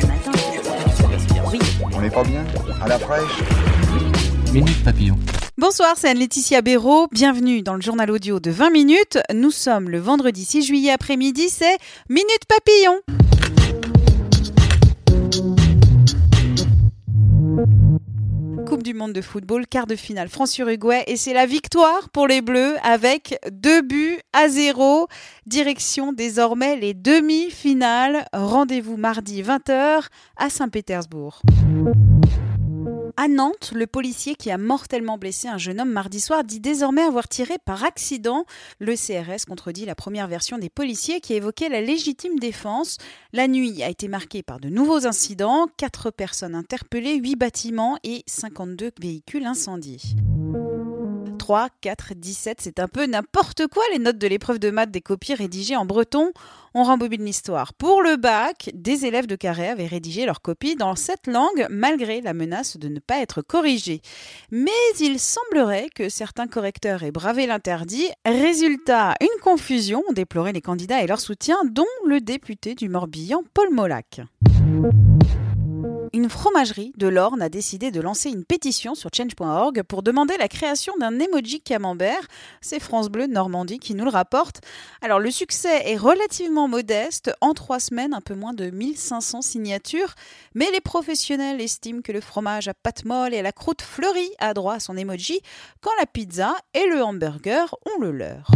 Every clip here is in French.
Ce matin Oui. On n'est pas bien? À la fraîche? Minute Papillon. Bonsoir, c'est Anne-Laetitia Béraud. Bienvenue dans le journal audio de 20 minutes. Nous sommes le vendredi 6 juillet après-midi, c'est Minute Papillon. Monde de football, quart de finale France-Uruguay et c'est la victoire pour les Bleus avec deux buts à zéro. Direction désormais les demi-finales. Rendez-vous mardi 20h à Saint-Pétersbourg. À Nantes, le policier qui a mortellement blessé un jeune homme mardi soir dit désormais avoir tiré par accident. Le CRS contredit la première version des policiers qui évoquait la légitime défense. La nuit a été marquée par de nouveaux incidents, 4 personnes interpellées, 8 bâtiments et 52 véhicules incendiés. 3, 4, 17, c'est un peu n'importe quoi les notes de l'épreuve de maths des copies rédigées en breton. On rembobine l'histoire. Pour le bac, des élèves de Carré avaient rédigé leur copie dans cette langue malgré la menace de ne pas être corrigés. Mais il semblerait que certains correcteurs aient bravé l'interdit. Résultat, une confusion, ont les candidats et leur soutien, dont le député du Morbihan, Paul Molac une fromagerie de l'Orne a décidé de lancer une pétition sur change.org pour demander la création d'un emoji camembert. C'est France Bleu Normandie qui nous le rapporte. Alors le succès est relativement modeste. En trois semaines, un peu moins de 1500 signatures. Mais les professionnels estiment que le fromage à pâte molle et la croûte fleurie a droit à son emoji quand la pizza et le hamburger ont le leur.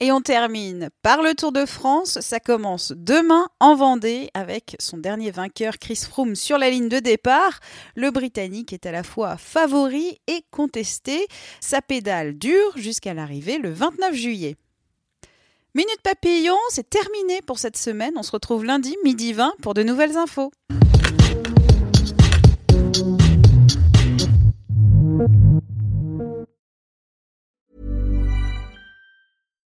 Et on termine par le Tour de France. Ça commence demain en Vendée avec son dernier vainqueur Chris Froome sur la ligne de départ. Le Britannique est à la fois favori et contesté. Sa pédale dure jusqu'à l'arrivée le 29 juillet. Minute Papillon, c'est terminé pour cette semaine. On se retrouve lundi midi 20 pour de nouvelles infos.